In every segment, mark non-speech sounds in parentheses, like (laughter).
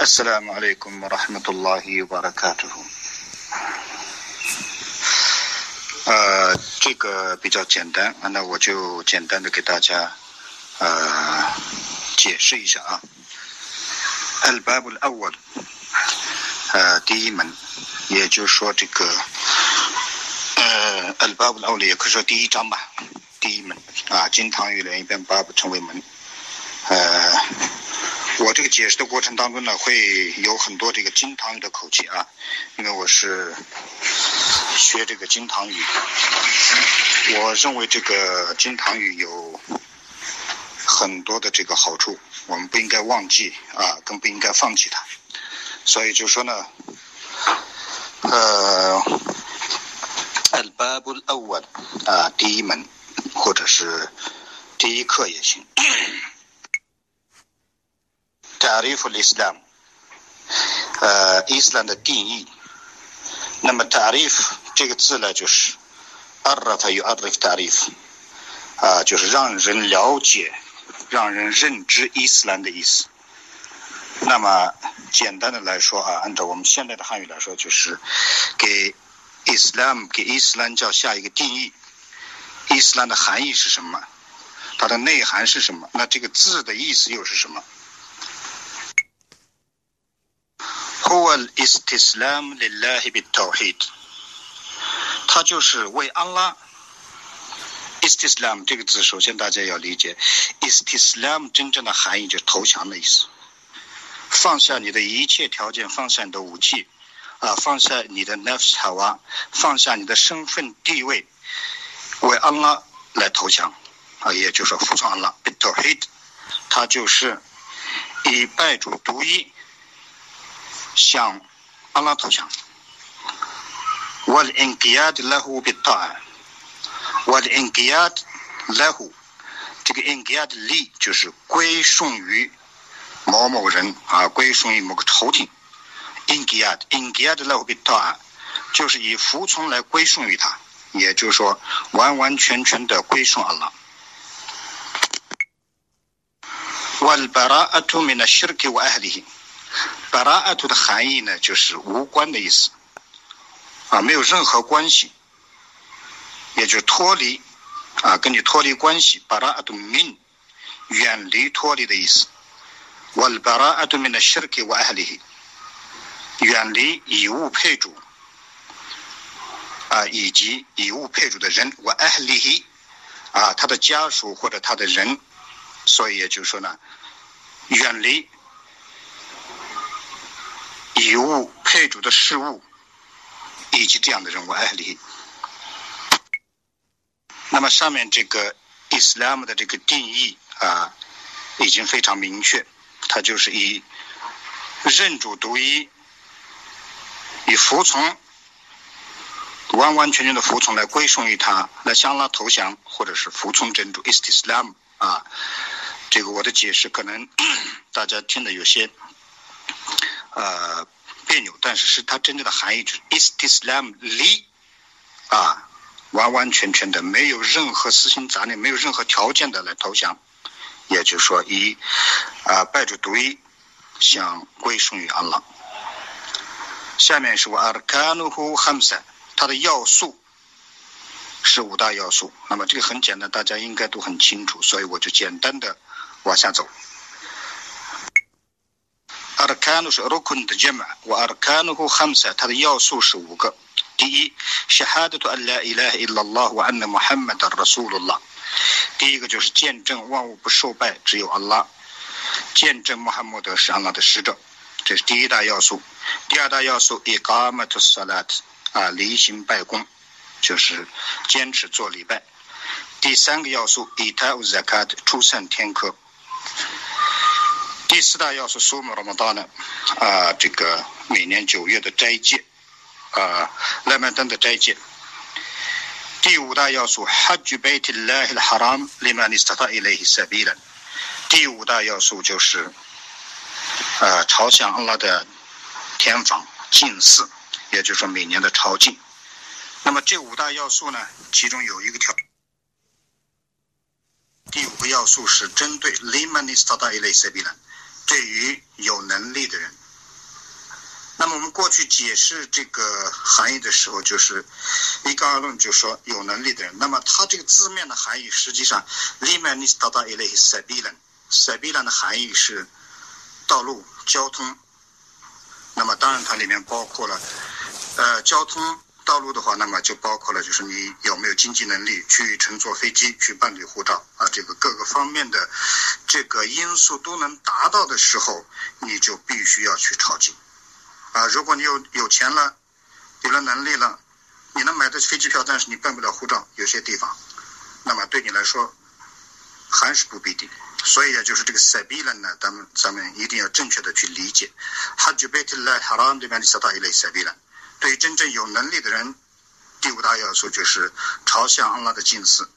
السلام عليكم ورحمة الله وبركاته。呃，这个比较简单，那我就简单的给大家呃解释一下啊。الباب الأول，呃，第一门，也就是说这个呃，الباب الأول 也可以说第一章吧，第一门啊，金堂语连一边 bab 称为门，呃。 我这个解释的过程当中呢，会有很多这个金堂语的口气啊，因为我是学这个金堂语。我认为这个金堂语有很多的这个好处，我们不应该忘记啊，更不应该放弃它。所以就说呢，呃，al-babul awal 啊，第一门或者是第一课也行。تعريف الإسلام 呃，伊斯兰的定义。那么 “ta'rif” 这个字呢，就是 “arraf” 与 “arraf ta'rif”，啊，就是让人了解、让人认知伊斯兰的意思。那么简单的来说啊，按照我们现在的汉语来说，就是给 “Islam” 给伊斯兰教下一个定义。伊斯兰的含义是什么？它的内涵是什么？那这个字的意思又是什么 ？هو الاستسلام لله بالتوحيد 它就是为安拉 istislam 这个字，首先大家要理解，istislam 真正的含义就是投降的意思。放下你的一切条件，放下你的武器，啊，放下你的 nafs hawa，放下你的身份地位，为安拉来投降，啊，也就是说服从安拉。bitawhid，它就是以拜主独一。 向阿拉投降。والانقياد له بالطاعة والانقياد له 这个 انقياد 力就是归顺于某某人啊，归顺于某个朝廷。انقياد انقياد له بالطاعة 就是以服从来归顺于他，也就是说完完全全的归顺阿拉。والبراءة من الشرك وأهله 巴拉阿图的 (laughs) 含义呢，就是无关的意思，啊，没有任何关系，也就是脱离，啊，跟你脱离关系。巴拉阿图 mean 远离、脱离的意思。wal 巴拉阿图 min shirki wa ahlihi 远离以物配主，啊，以及以物配主的人。wa ahlih，啊，他的家属或者他的人，所以也就是说呢，远离。以物配主的事物，以及这样的人物案例。那么上面这个 Islam 的这个定义啊，已经非常明确，它就是以认主独一，以服从，完完全全的服从来归顺于他，来向他投降，或者是服从真主。Islam 啊，这个我的解释可能 (clears throat) 大家听的有些。呃，别扭，但是是它真正的含义就是 istislam li，啊，完完全全的没有任何私心杂念，没有任何条件的来投降，也就是说以啊拜主独一，向归顺于安拉。下面是我 arkanuhu hamsa，它的要素是五大要素。那么这个很简单，大家应该都很清楚，所以我就简单的往下走。Arkan 是 rukun 的要素是五个。第一，shahadatu an la ilaha illallah wa anna Muhammadan rasulullah。第一个就是见证万物不受拜，只有安拉；见证穆罕默德是安拉的使者，这是第一大要素。第二大要素，iqamat salat，啊，例行拜功，就是坚持做礼拜。第三个要素，ita'u zakat，出善天科。第四大要素苏姆罗摩达呢？啊，这个每年九月的斋戒，啊，拉曼登的斋戒。第五大要素哈举贝提拉希哈拉姆里曼尼斯塔伊雷希塞比人。第五大要素就是，呃，朝向阿拉的天房近似，也就是说每年的朝觐。那么这五大要素呢，其中有一个条，第五个要素是针对里曼尼斯塔伊雷塞比人。对于有能力的人，那么我们过去解释这个含义的时候，就是一概而论，就说有能力的人。那么它这个字面的含义，实际上 “limanis tada ilay sabilan”，sabilan 的含义是道路、交通。那么当然，它里面包括了呃交通道路的话，那么就包括了就是你有没有经济能力去乘坐飞机去办理护照啊，这个各个方面的这个因素都能达到的时候，你就必须要去抄经。啊，如果你有有钱了，有了能力了，你能买得起飞机票，但是你办不了护照，有些地方，那么对你来说还是不必定。所以啊，就是这个 sabila 呢，咱们咱们一定要正确的去理解。对真正有能力的人，第五大要素就是朝向安拉的近似。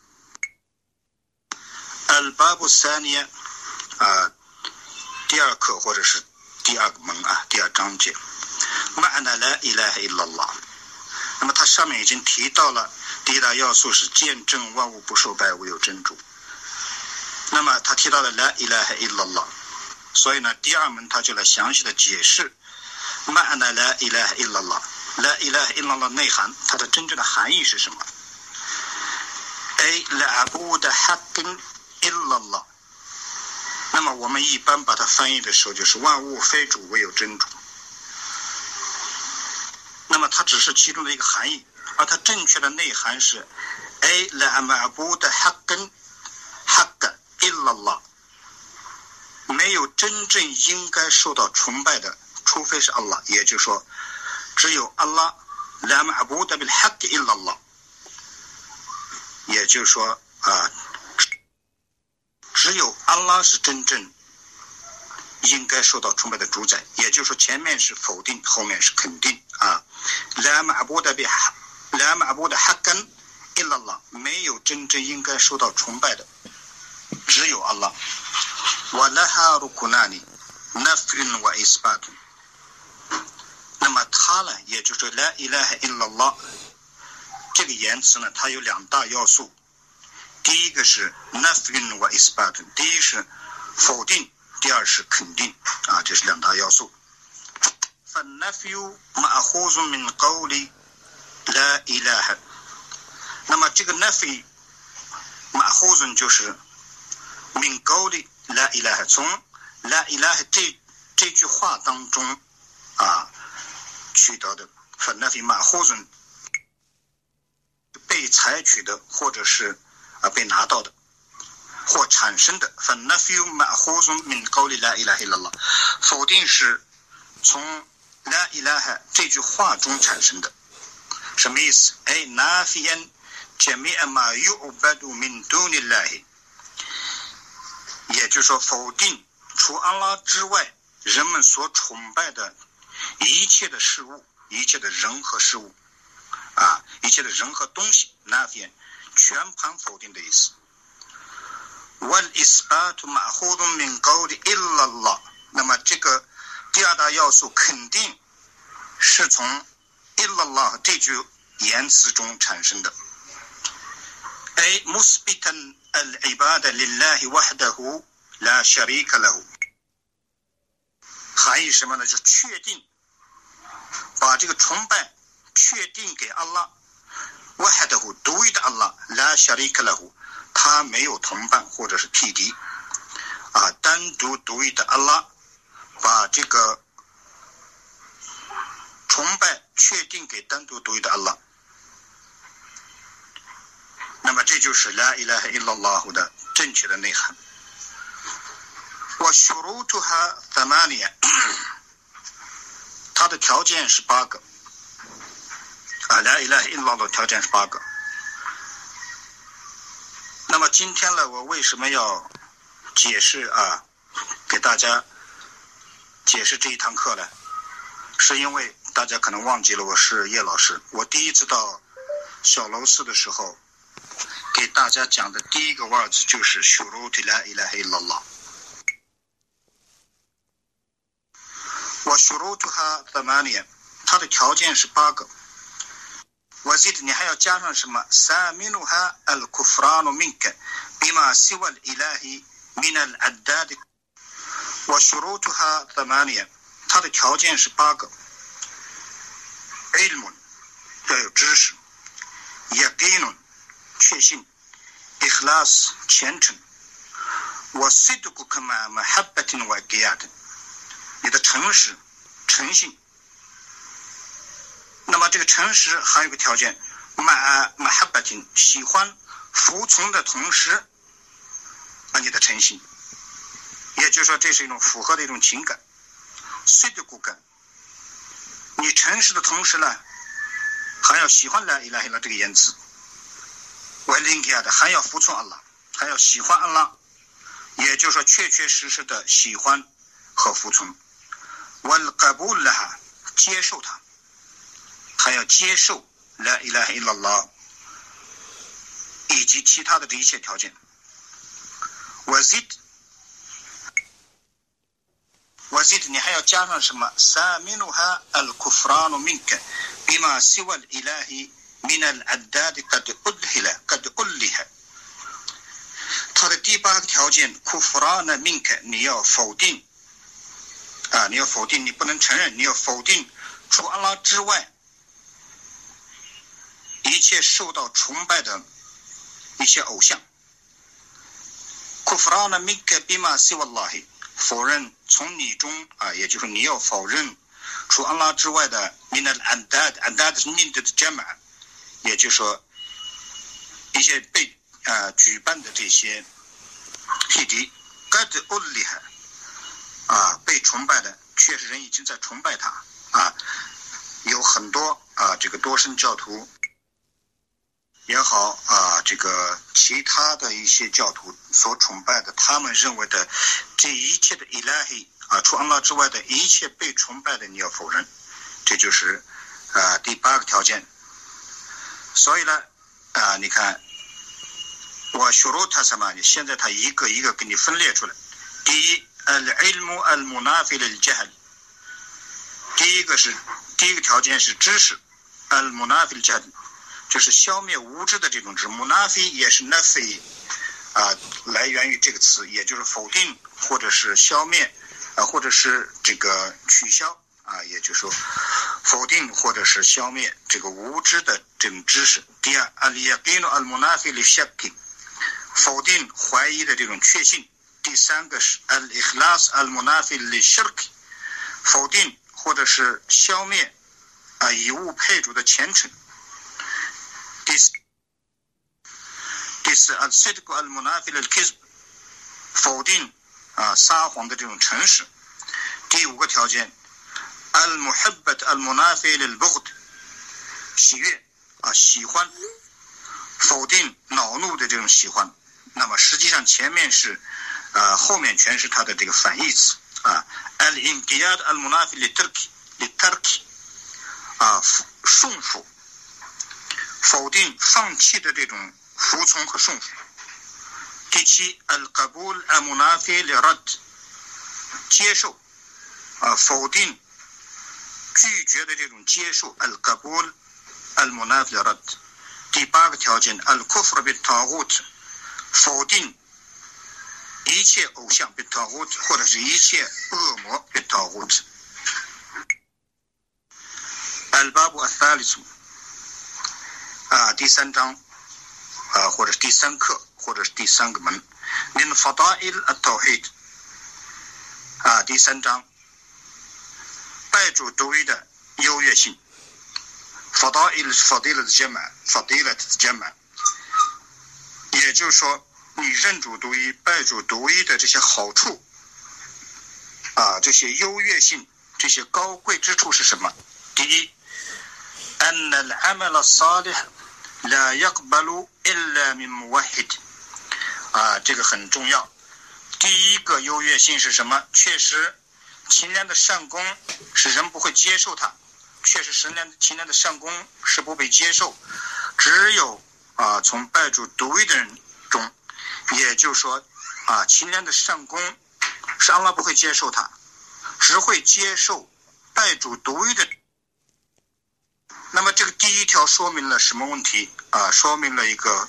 al-babu thaniya 啊，第二课或者是第二个门啊，第二章节。ma'na la ilaha illallah，那么它上面已经提到了第一大要素是见证万物不受败，唯有真主。那么他提到了 la ilaha illallah，所以呢，第二门他就来详细的解释 ma'na la ilaha La ilaha ila 的内涵，它的真正的含义是什么？A la abud hakim illallah。那么我们一般把它翻译的时候，就是万物非主，唯有真主。那么它只是其中的一个含义，而它正确的内涵是 A la abud hakim hak illallah。没有真正应该受到崇拜的，除非是 Allah，也就是说。只有阿拉拉马布达比哈克伊拉拉也就是说啊，只有阿拉是真正应该受到崇拜的主宰，也就是说，前面是否定，后面是肯定啊。来马布的比来马布的哈根伊拉拉没有真正应该受到崇拜的，只有阿拉。瓦拉哈鲁库纳尼那芬瓦伊斯巴图。那么他呢，也就是来伊拉哈伊拉拉这个言辞呢，它有两大要素。第一个是那芬瓦伊斯巴图，第一是否定，第二是肯定啊，这是两大要素。فالنفي مأخوذ من قول لا إله 那么这个 nafi 马后人就是min qawli la ilaha 从 la ilaha 这这句话当中啊 取得的粉奈非曼或者被采取的或者是啊被拿到的。或产生的粉那非马呼中敏高利拉伊拉黑拉拉，否定是从拉伊拉哈这句话中产生的，什么意思？哎，那非恩杰米尔马尤巴杜敏杜尼拉黑，也就是说否定除阿拉之外人们所崇拜的一切的事物、一切的人和事物，啊，一切的人和东西，nafian 全盘否定的意思。Wal isbatu ma'khudun min qawli illallah，那么这个。第二大要素肯定是从 illallah 这句言辞中产生的。A musbitan al-ibada lillahi wahdahu la sharika lahu，含义什么呢？就是确定把这个崇拜确定给阿拉，wahdahu 独一的阿拉，la sharika lahu，他没有同伴或者是匹敌，啊，单独独一的阿拉。把这个崇拜确定给单独独一的阿拉，那么这就是拉伊拉哈伊拉拉胡的正确的内涵。我输入图哈怎么念？它的条件是八个。啊，拉伊拉哈伊拉的条件是八个。那么今天呢，我为什么要解释啊？给大家。解释这一堂课呢，是因为大家可能忘记了我是叶老师。我第一次到小楼寺的时候，给大家讲的第一个 words 就是“ s h u r u t la ilaha illallah”。我 shurutuha thamaniya，它的条件是八个。我记得你还要加上什么？saminuha al-kufranu minka bima siwa al-ilahi min al-addad。我 shurutuha thamaniya，它的条件是八个。ilm 要有知识，yaqin 确信，ikhlas 虔诚，wasidq kama mahabbatin wa qiyad 你的诚实、诚信。那么这个诚实还有个条件，ma mahabbatin 喜欢服从的同时，啊你的诚信，也就是说这是一种符合的一种情感。谁的骨干？你诚实的同时呢，还要喜欢来伊拉伊拉这个言辞，为林克亚的还要服从阿拉，还要喜欢阿拉，也就是说确确实实的喜欢和服从。为了盖布了哈，接受他，还要接受来伊拉伊拉拉，以及其他的这一切条件。我 it。وزيد 你还要加上什么？سامنها الكفران منك بما سوى الإله من العداد قد ألهل قد أله 它的第八个条件，kufran mink，你要否定 啊，你要否定，你不能承认，你要否定除阿拉之外一切受到崇拜的一些偶像。kufran mink bima siwa Allah。否认从你中啊，也就是你要否认除阿拉之外的 min al andad andad 是 min 的 jama，也就是说一些被啊举办的这些匹敌，gad ulliha 啊被崇拜的，确实人已经在崇拜他啊，有很多啊这个多神教徒。也好啊，这个其他的一些教徒所崇拜的，他们认为的这一切的伊拉黑啊，除安拉之外的一切被崇拜的，你要否认，这就是啊第八个条件。所以呢啊，你看我学了他什么？现在他一个一个给你分裂出来。第一，al ilmu al munafil al jahl。第一个是第一个条件是知识，al munafil jahl。就是消灭无知的这种知，穆纳菲也是 nafi 啊，来源于这个词，也就是否定或者是消灭啊，或者是这个取消啊，也就是说否定或者是消灭这个无知的这种知识。第二，al-yaqinu al-munafi li-shakki，否定怀疑的这种确信。第三个是 al-ikhlas al-munafi li-shirk，否定或者是消灭啊以物配主的虔诚。第四，第四，al-sidq al-munafi al-kizb，否定啊撒谎的这种诚实。第五个条件，al-muhabbat al-munafi al-bughd，喜悦啊喜欢，否定恼怒的这种喜欢。那么实际上前面是，呃后面全是它的这个反义词啊，al-inqiyad al-munafi li-tarki，li-tarki，啊顺服。否定、放弃的这种服从和顺服。第七，al-qabul al-munafi li-rad，接受啊，否定、拒绝的这种接受，al-qabul al-munafi li-rad。第八个条件，al-kufr bi-taghut，否定 一切偶像 bi-taghut，或者是一切恶魔 bi-taghut。al-babu al-thalith。啊，第三章，啊，或者是第三课，或者是第三个门，min fadail at-tawhid，啊，第三章，拜主独一的优越性，fadail fadila 的 jama，fadila 的 jama，也就是说，你认主独一、拜主独一的这些好处，啊，这些优越性、这些高贵之处是什么？第一，an al-amal salih。لا يقبل إلا من موحد 啊，这个很重要。第一个优越性是什么？确实，勤练的善功是人不会接受它。确实，勤练勤练的善功是不被接受。只有啊，从拜主独一的人中， 也就是说啊，勤练的善功是阿拉不会接受他，只会接受拜主独一的。那么这个第一条说明了什么问题啊？说明了一个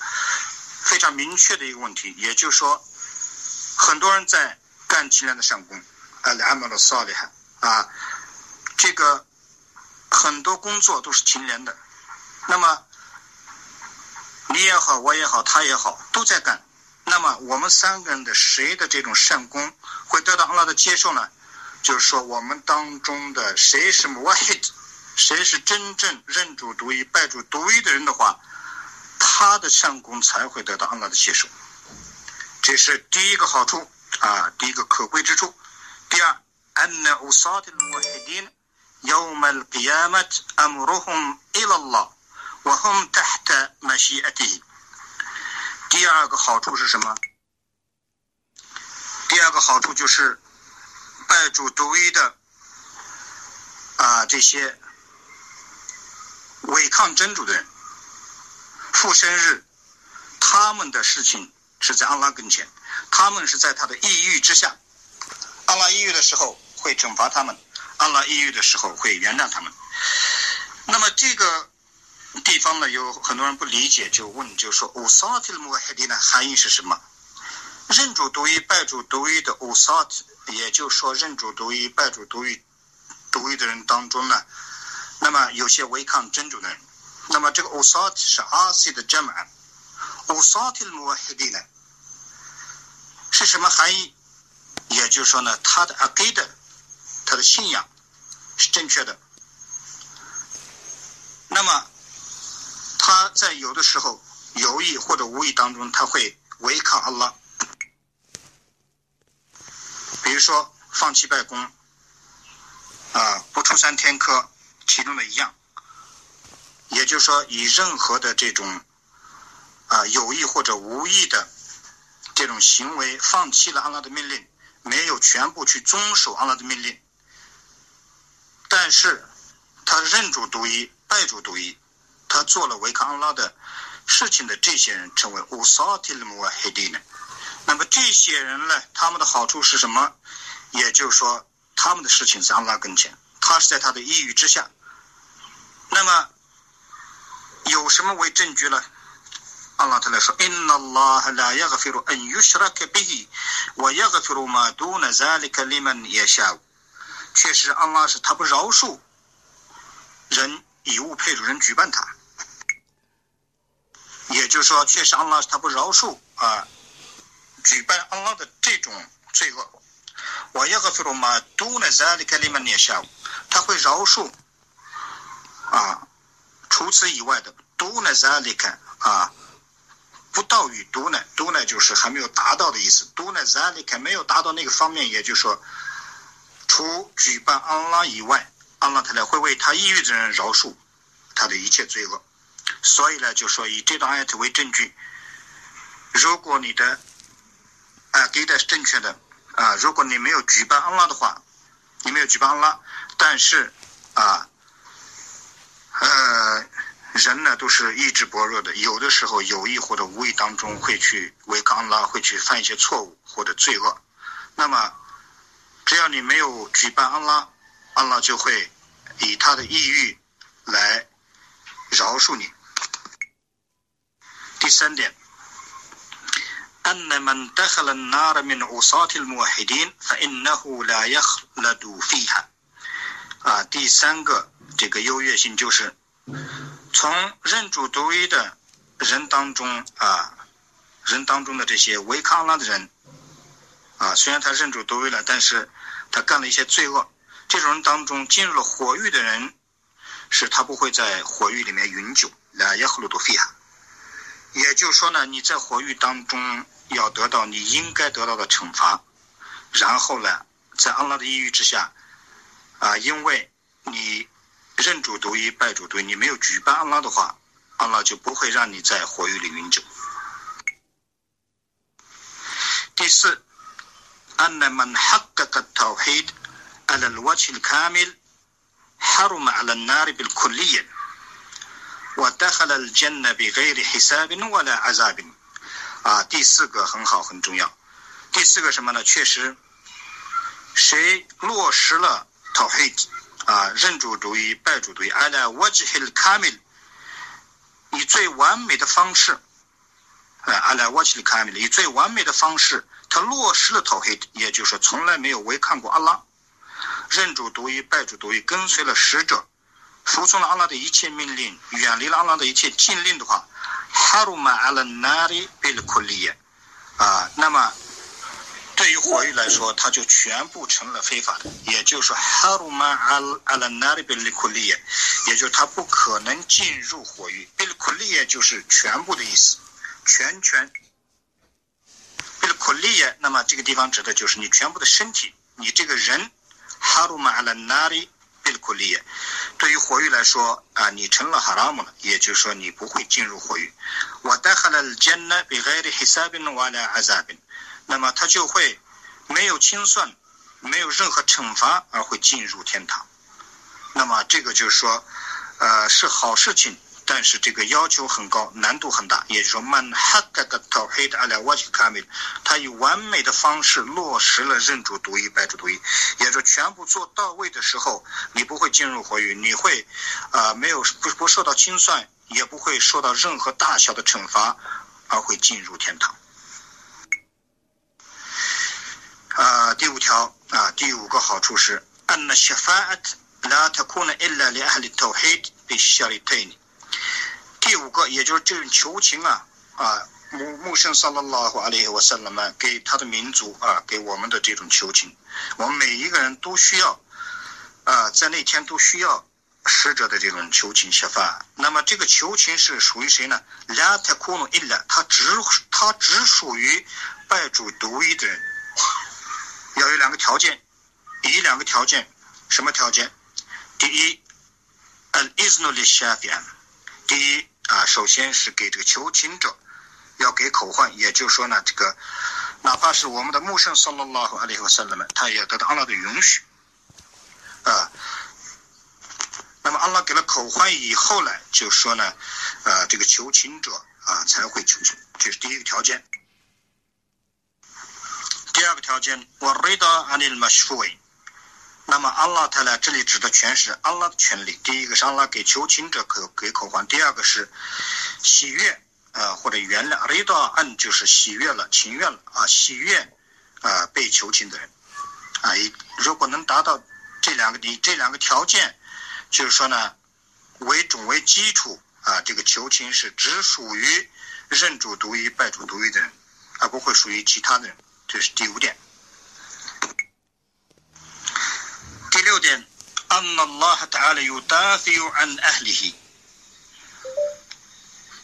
非常明确的一个问题，也就是说，很多人在干其他的善功，啊，阿姆罗萨利哈啊，这个很多工作都是停连的。那么你也好，我也好，他也好，都在干。那么我们三个人的谁的这种善功会得到阿拉的接受呢？就是说，我们当中的谁是 muwahid，谁是真正认主独一、拜主独一的人的话，他的善功才会得到阿拉的接受。这是第一个好处啊，第一个可贵之处。第二，anna usat al-muwahidin yawm al-qiyamah amruhum ila Allah wa hum tahta mashi'atihi。第二个好处是什么？第二个好处就是。拜主独一的啊，这些违抗真主的人，复生日，他们的事情是在阿拉跟前，他们是在他的抑郁之下。阿拉抑郁的时候会惩罚他们，阿拉抑郁的时候会原谅他们。那么这个地方呢，有很多人不理解，就问，就说乌萨提穆海迪的含义是什么？认主独一、拜主独一的乌萨提。也就是说，认主独一、拜主独一、独一的人当中呢，那么有些违抗真主的人，那么这个 usat 是阿西的 jama，usat al muwahhidin 呢是什么含义？也就是说呢，他的 aqid，他的信仰是正确的，那么他在有的时候有意或者无意当中，他会违抗阿拉。比如说放弃拜功，啊，不出三天科，其中的一样，也就是说以任何的这种啊有意或者无意的这种行为，放弃了阿拉的命令，没有全部去遵守阿拉的命令，但是他认主独一，拜主独一，他做了违抗阿拉的事情的这些人，称为乌萨提勒姆瓦黑迪呢。那么这些人呢，他们的好处是什么？也就是说，他们的事情在阿拉跟前，他是在他的抑郁之下。那么有什么为证据呢？阿拉他来说：“Inna Allah la yaghfiru an yushraka bihi wa yaghfiru ma duna zalika liman yasha。”确实，安拉是他不饶恕人以物配主，人举办他。也就是说，确实阿拉他不饶恕啊。举办安拉的这种罪恶，我要个菲罗马都呢在里克里面念下，他会饶恕啊，除此以外的。都呢在里克啊，不到于都呢，都呢就是还没有达到的意思，都呢在里克没有达到那个方面，也就是说，除举办安拉以外，安拉他呢会为他抑郁的人饶恕他的一切罪恶，所以呢，就说以这段艾特为证据，如果你的。啊，给的是正确的啊！如果你没有举办安拉的话，你没有举办安拉，但是啊，呃，人呢都是意志薄弱的，有的时候有意或者无意当中会去违抗安拉，会去犯一些错误或者罪恶。那么，只要你没有举办安拉，安拉就会以他的抑郁来饶恕你。第三点。أن من دخل النار من عصاة الموحدين فإنه لا يخلد فيها 啊，第三个这个优越性就是，从认主独一的人当中啊，人当中的这些违抗拉的人啊，虽然他认主独一了，但是他干了一些罪恶，这种人当中进入了火狱的人， 是他不会在火狱里面永久，لا يخلد فيها。也就是说呢，你在火狱当中。要得到你应该得到的惩罚，然后呢，在安拉的抑郁之下，啊，因为你认主独一，拜主独一，你没有举办安拉的话，安拉就不会让你在火狱里永久。第四，أن من حقق التوحيد على الوجه الكامل حرم على النار بالكلية ودخل الجنة بغير حساب ولا عذاب 啊，第四个很好，很重要。第四个什么呢？确实，谁落实了 tawhid 啊，认主独一，拜主独一，ala wajhil kamil，以最完美的方式，啊，ala wajhil kamil，以最完美的方式，他落实了 tawhid，也就是说，从来没有违抗过阿拉， 认主独一，拜主独一，跟随了使者，服从了阿拉的一切命令，远离了阿拉的一切禁令的话，哈鲁玛阿拉那里贝勒库利耶，啊，那么对于火狱来说，它就全部成了非法的。也就是说，哈鲁玛阿阿拉那里贝勒库利耶，也就是它不可能进入火狱。贝勒库利耶就是全部的意思，全全。贝勒库利耶，那么这个地方指的就是你全部的身体，你这个人，哈鲁玛阿拉那里。贝勒库利耶，对于火狱来说啊，你成了哈拉姆了，也就是说你不会进入火狱。我带哈了艰难比海的黑沙宾瓦拉阿扎宾，那么他就会没有清算，没有任何惩罚而会进入天堂。那么这个就是说，呃，是好事情。但是这个要求很高，难度很大。也就是说，曼哈格的讨黑的阿拉瓦吉卡米，他以完美的方式落实了认主独一、拜主独一，也就是说，全部做到位的时候，你不会进入火狱，你会，啊，没有不不受到清算，也不会受到任何大小的惩罚，而会进入天堂。啊，第五条啊，第五个好处是，أن الشفاعة لا تكون إلا لأهل التوحيد بالشريطين。 第五个，也就是这种求情啊啊，穆穆圣萨拉拉和阿里和萨拉曼给他的民族啊，给我们的这种求情，我们每一个人都需要啊，在那天都需要使者的这种求情写法。那么这个求情是属于谁呢？拉特库努伊拉，他只他只属于拜主独一的人，要有两个条件，以两个条件，什么条件？第一，al isnu li shafi'an，第一。啊，首先是给这个求情者要给口唤，也就是说呢，这个哪怕是我们的穆圣萨拉拉和阿里和萨拉们，他也得到阿拉的允许啊。那么阿拉给了口唤以后呢，就说呢，呃，这个求情者啊才会求情，这是第一个条件。第二个条件，我瑞达阿里马什维。那么阿拉他呢？这里指的全是阿拉的权利。第一个是阿拉给求情者口给口还，第二个是喜悦啊或者原谅。雷达按就是喜悦了、情愿了啊，喜悦啊被求情的人啊，如果能达到这两个以这两个条件，就是说呢，为主为基础啊，这个求情是只属于认主独一、拜主独一的人，而不会属于其他的人。这是第五点。第六点，أن الله تعالى يدافع عن أهله。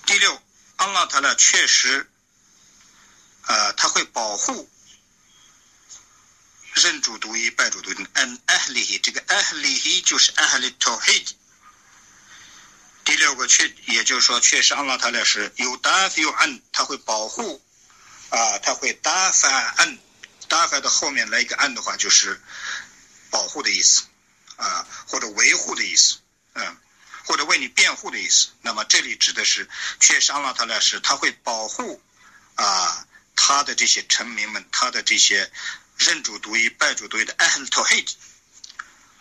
第六，阿拉塔拉确实，呃，他会保护认主独一、拜主独一。an ahlihi，这个 ahlihi 就是 ahli tawhid。第六个确，也就是说，确实阿拉塔拉是有 dafiu an，他会保护，啊，他会 dafa an，dafa 的后面来一个 an 的话，就是。 保护的意思，啊，或者维护的意思，嗯，或者为你辩护的意思。那么这里指的是，确实阿拉塔拉是他会保护啊他的这些臣民们，他的这些认主独一、拜主独一的 ahl tawhid。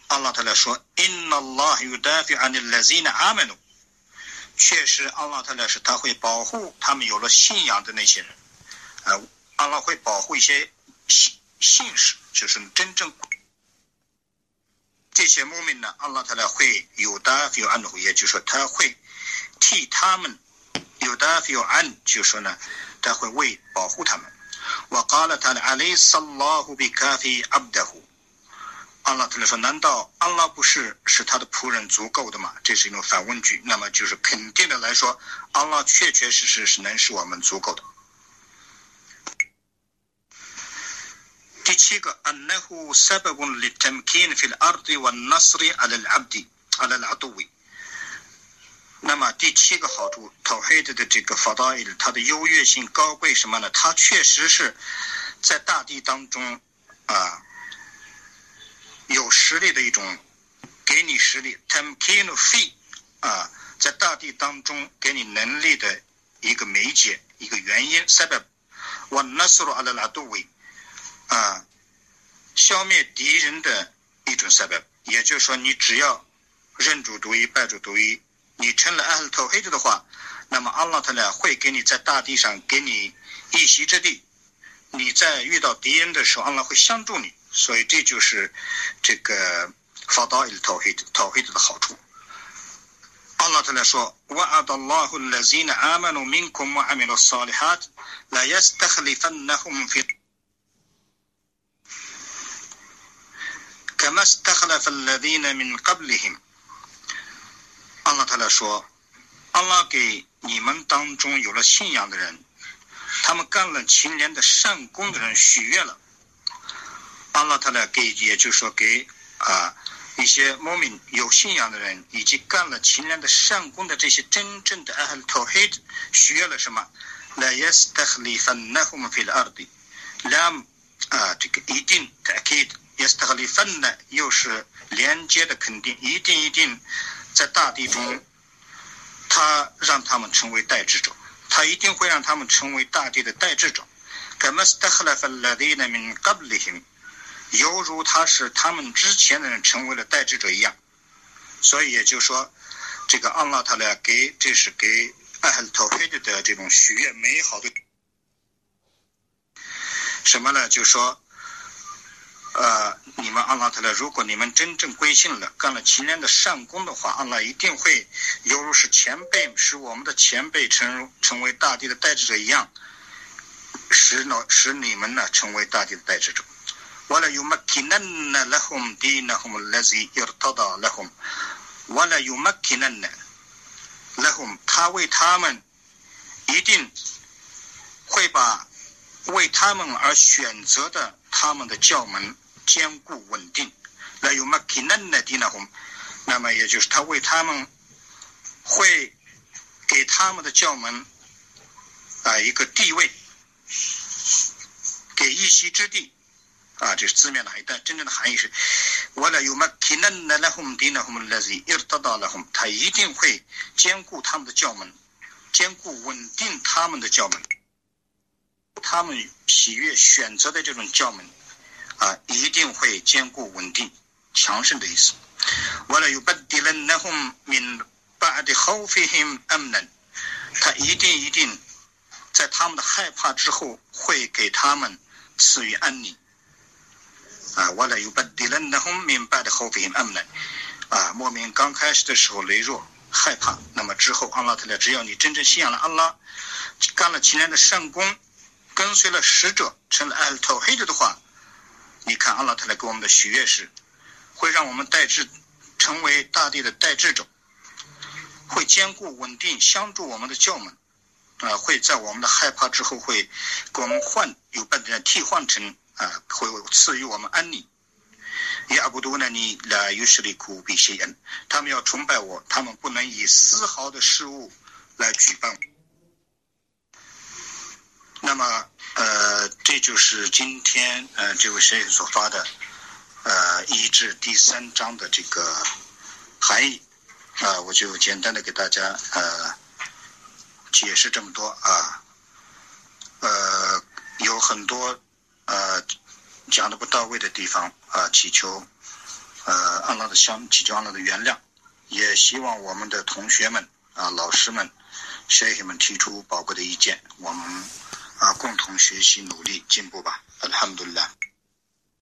阿拉塔拉说：“Inna Allah yudafi anil lazina amanu。”确实，阿拉塔拉是他会保护他们有了信仰的那些人，啊，阿拉会保护一些信信使，就是真正。这些牧民呢，阿拉他呢会有的有安的，也就是说他会替他们有的有安，就是说呢，他会为保护他们。我告了他的阿里萨拉胡比卡菲阿布达胡，阿拉他呢说，难道阿拉不是是他的仆人足够的吗？这是一种反问句，那么就是肯定的来说，阿拉确确实实是能使我们足够的。第七个，أنه سبب للتمكين في الأرض والنصر على العبد على العدو。那么第七个好处，Tawhid 的这个法道义，它的优越性高贵什么呢？它确实是在大地当中啊有实力的一种，给你实力，Tamkin fi 啊，在大地当中给你能力的一个媒介，一个原因。سبب والنصر على العدو。 啊，消灭敌人的一种设备，也就是说，你只要认主独一、拜主独一，你成了阿拉头黑的话，那么阿拉特呢会给你在大地上给你一席之地。你在遇到敌人的时候，阿拉会相助你。所以这就是这个法道伊头黑头黑的好处。 阿拉特来说：“وعد الله الذين آمنوا منكم وعملوا الصالحات لا يستخلفنهم في كما استخلف الذين من قبلهم。”阿拉特来说：“阿拉给你们当中有了信仰的人，他们干了勤廉的善功的人许愿了。阿拉特来给，也就是说给啊。”一些莫名有信仰的人，以及干了勤廉的善功的这些真正的阿哈托黑子，许愿了什么？来耶斯特里芬那我们费了二的，两啊，这个一定的给 耶斯特里芬呢，又是连接的肯定，一定一定在大地中，他让他们成为代志者，他一定会让他们成为大地的代志者。犹如他是他们之前的人成为了代志者一样，所以也就是说，这个安拉他呢给这是给艾哈托黑的这种许愿美好的什么呢？就说，呃，你们安拉他呢，如果你们真正归信了，干了勤廉的善功的话，安拉一定会犹如是前辈使我们的前辈成成为大地的代志者一样，使呢使你们呢成为大地的代志者。ولا يمكنن لهم دينهم الذي ارتضى لهم ولا يمكنن لهم 他为他们一定会把为他们而选择的他们的教门 兼顾稳定，那有嘛给嫩的爹呢红，那么也就是他为他们会给他们的教门啊一个地位，给一席之地啊，这是字面的含义，但真正的含义是，我呢有嘛给嫩的那红爹呢红那是要得到的红，他一定会兼顾他们的教门，兼顾稳定他们的教门，他们喜悦选择的这种教门。啊，一定会兼顾稳定强盛的意思。为了有不敌人那红民把的后飞行安能，他一定一定在他们的害怕之后，会给他们赐予安宁。啊，我来有把敌人那红明白的后边安能，啊，莫名刚开始的时候羸弱害怕，那么之后阿拉特来，只要你真正信仰了阿拉，干了勤年的善功，跟随了使者，成了艾特黑的的话，你看阿拉特来给我们的许愿是，会让我们代志成为大地的代志者，会坚固稳定相助我们的教门，啊，会在我们的害怕之后会给我们换有半点替换成。啊，会赐予我们安宁。亚布多呢？你来有实力苦比些人，他们要崇拜我，他们不能以丝毫的失误来举办我。那么，呃，这就是今天呃这位学员所发的呃一至第三章的这个含义啊，我就简单的给大家呃解释这么多啊，呃，有很多。呃，讲的不到位的地方啊，祈求呃安拉的相，祈求安拉的原谅，也希望我们的同学们啊、老师们、学员们提出宝贵的意见，我们啊共同学习、努力、进步吧。阿拉哈姆杜拉。